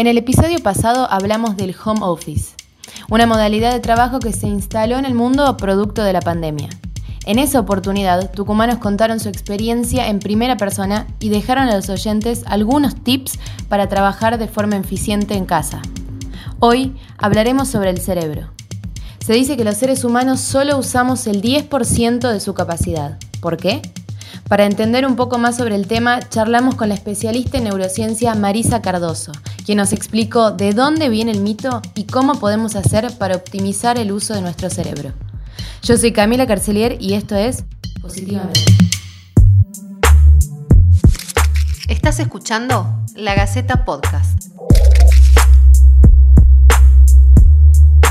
En el episodio pasado hablamos del home office, una modalidad de trabajo que se instaló en el mundo producto de la pandemia. En esa oportunidad, tucumanos contaron su experiencia en primera persona y dejaron a los oyentes algunos tips para trabajar de forma eficiente en casa. Hoy hablaremos sobre el cerebro. Se dice que los seres humanos solo usamos el 10% de su capacidad. ¿Por qué? Para entender un poco más sobre el tema, charlamos con la especialista en neurociencia Marisa Cardoso, quien nos explicó de dónde viene el mito y cómo podemos hacer para optimizar el uso de nuestro cerebro. Yo soy Camila Carcelier y esto es Positivamente. Estás escuchando La Gaceta Podcast.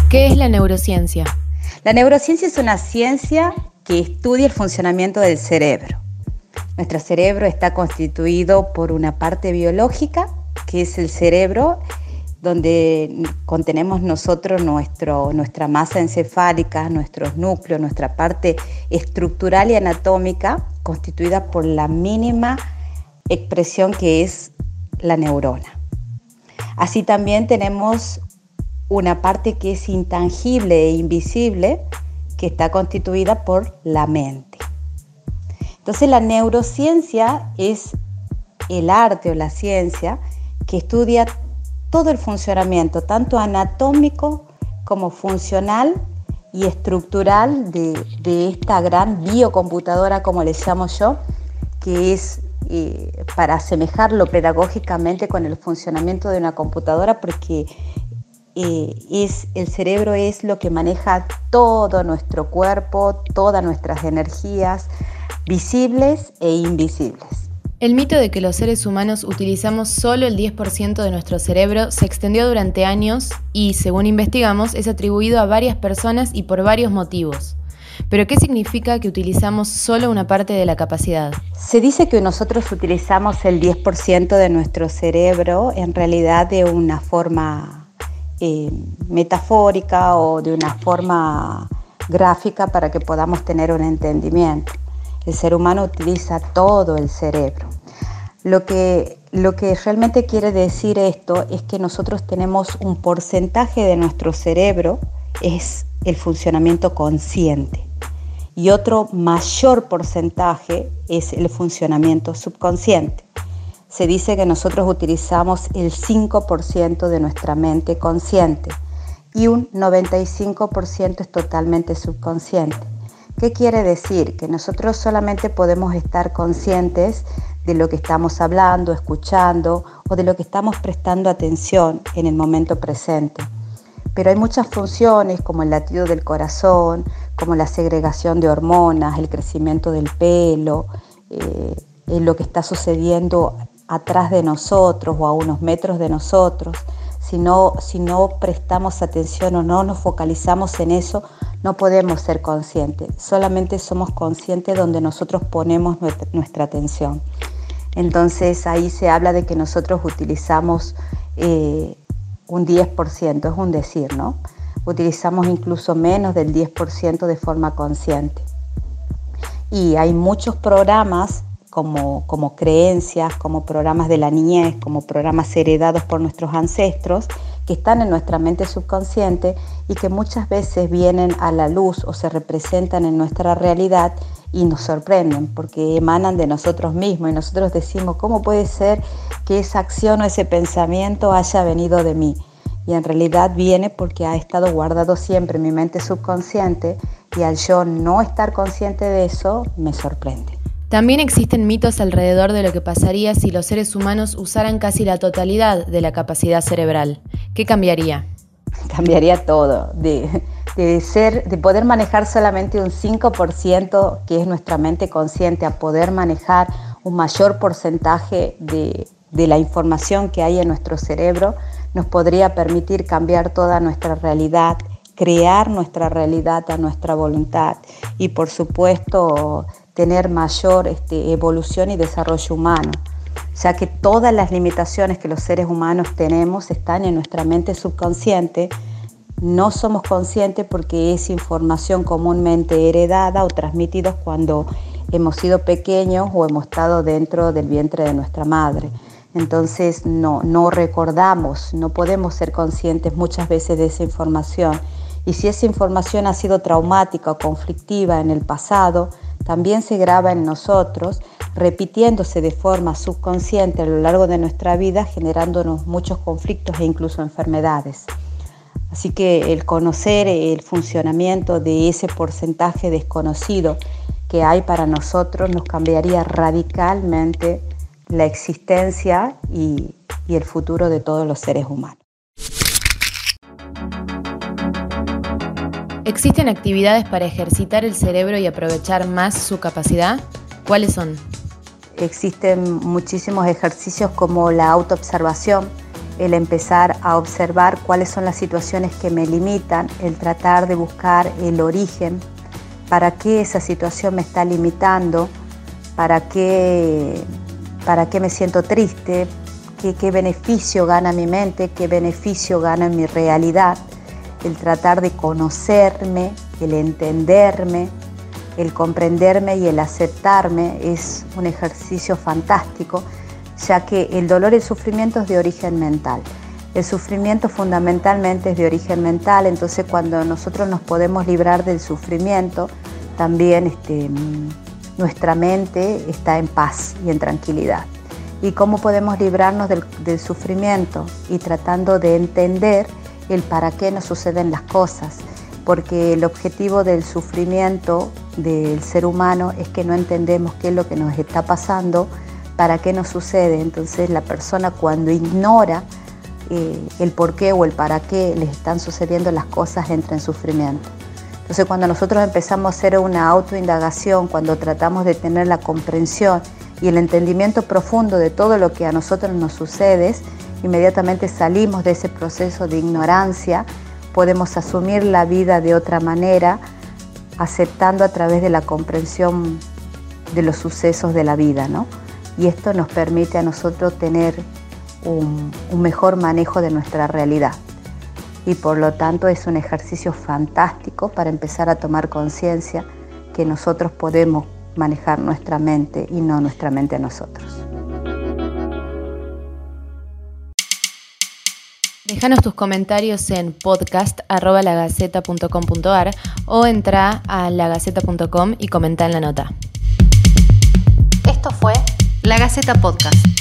¿Qué es la neurociencia? La neurociencia es una ciencia que estudia el funcionamiento del cerebro. Nuestro cerebro está constituido por una parte biológica, que es el cerebro, donde contenemos nosotros nuestro, nuestra masa encefálica, nuestros núcleos, nuestra parte estructural y anatómica, constituida por la mínima expresión que es la neurona. Así también tenemos una parte que es intangible e invisible, que está constituida por la mente. Entonces la neurociencia es el arte o la ciencia que estudia todo el funcionamiento, tanto anatómico como funcional y estructural de, esta gran biocomputadora, como le llamo yo, que es eh, para asemejarlo pedagógicamente con el funcionamiento de una computadora, porque eh, es, el cerebro es lo que maneja todo nuestro cuerpo, todas nuestras energías, visibles e invisibles. El mito de que los seres humanos utilizamos solo el 10% de nuestro cerebro se extendió durante años y, según investigamos, es atribuido a varias personas y por varios motivos. Pero ¿qué significa que utilizamos solo una parte de la capacidad? Se dice que nosotros utilizamos el 10% de nuestro cerebro en realidad de una forma eh, metafórica o de una forma gráfica para que podamos tener un entendimiento. El ser humano utiliza todo el cerebro. Lo que, lo que realmente quiere decir esto es que nosotros tenemos un porcentaje de nuestro cerebro, es el funcionamiento consciente, y otro mayor porcentaje es el funcionamiento subconsciente. Se dice que nosotros utilizamos el 5% de nuestra mente consciente y un 95% es totalmente subconsciente. ¿Qué quiere decir? Que nosotros solamente podemos estar conscientes de lo que estamos hablando, escuchando o de lo que estamos prestando atención en el momento presente. Pero hay muchas funciones como el latido del corazón, como la segregación de hormonas, el crecimiento del pelo, eh, lo que está sucediendo atrás de nosotros o a unos metros de nosotros. Si no, si no prestamos atención o no nos focalizamos en eso, no podemos ser conscientes, solamente somos conscientes donde nosotros ponemos nuestra atención. Entonces ahí se habla de que nosotros utilizamos eh, un 10%, es un decir, ¿no? Utilizamos incluso menos del 10% de forma consciente. Y hay muchos programas como, como creencias, como programas de la niñez, como programas heredados por nuestros ancestros, que están en nuestra mente subconsciente y que muchas veces vienen a la luz o se representan en nuestra realidad y nos sorprenden porque emanan de nosotros mismos y nosotros decimos, ¿cómo puede ser que esa acción o ese pensamiento haya venido de mí? Y en realidad viene porque ha estado guardado siempre en mi mente subconsciente y al yo no estar consciente de eso, me sorprende. También existen mitos alrededor de lo que pasaría si los seres humanos usaran casi la totalidad de la capacidad cerebral. ¿Qué cambiaría? Cambiaría todo. De, poder manejar solamente un 5%, que es nuestra mente consciente, a poder manejar un mayor porcentaje de la información que hay en nuestro cerebro, nos podría permitir cambiar toda nuestra realidad, crear nuestra realidad a nuestra voluntad y por supuesto tener mayor este, evolución y desarrollo humano, ya que todas las limitaciones que los seres humanos tenemos están en nuestra mente subconsciente, no somos conscientes porque es información comúnmente heredada o transmitida cuando hemos sido pequeños o hemos estado dentro del vientre de nuestra madre. Entonces no, no recordamos, no podemos ser conscientes muchas veces de esa información. Y si esa información ha sido traumática o conflictiva en el pasado, también se graba en nosotros, repitiéndose de forma subconsciente a lo largo de nuestra vida, generándonos muchos conflictos e incluso enfermedades. Así que el conocer el funcionamiento de ese porcentaje desconocido que hay para nosotros nos cambiaría radicalmente la existencia y, el futuro de todos los seres humanos. ¿Existen actividades para ejercitar el cerebro y aprovechar más su capacidad? ¿Cuáles son? Existen muchísimos ejercicios como la autoobservación, el empezar a observar cuáles son las situaciones que me limitan, el tratar de buscar el origen, para qué esa situación me está limitando, para qué, para qué me siento triste, qué, qué beneficio gana mi mente, qué beneficio gana mi realidad, el tratar de conocerme, el entenderme, el comprenderme y el aceptarme es un ejercicio fantástico ya que el dolor y el sufrimiento es de origen mental. El sufrimiento fundamentalmente es de origen mental, entonces cuando nosotros nos podemos librar del sufrimiento, también este, nuestra mente está en paz y en tranquilidad. ¿Y cómo podemos librarnos del, del sufrimiento? Y tratando de entender el para qué nos suceden las cosas, porque el objetivo del sufrimiento del ser humano es que no entendemos qué es lo que nos está pasando para qué nos sucede. Entonces la persona cuando ignora eh, el por qué o el para qué les están sucediendo las cosas entra en sufrimiento. Entonces cuando nosotros empezamos a hacer una autoindagación, cuando tratamos de tener la comprensión y el entendimiento profundo de todo lo que a nosotros nos sucede, inmediatamente salimos de ese proceso de ignorancia, podemos asumir la vida de otra manera, aceptando a través de la comprensión de los sucesos de la vida, ¿no? y esto nos permite a nosotros tener un, mejor manejo de nuestra realidad. Y por lo tanto es un ejercicio fantástico para empezar a tomar conciencia que nosotros podemos manejar nuestra mente y no nuestra mente a nosotros. Déjanos tus comentarios en podcast.lagaceta.com.ar o entra a lagaceta.com y comenta en la nota. Esto fue la Gaceta Podcast.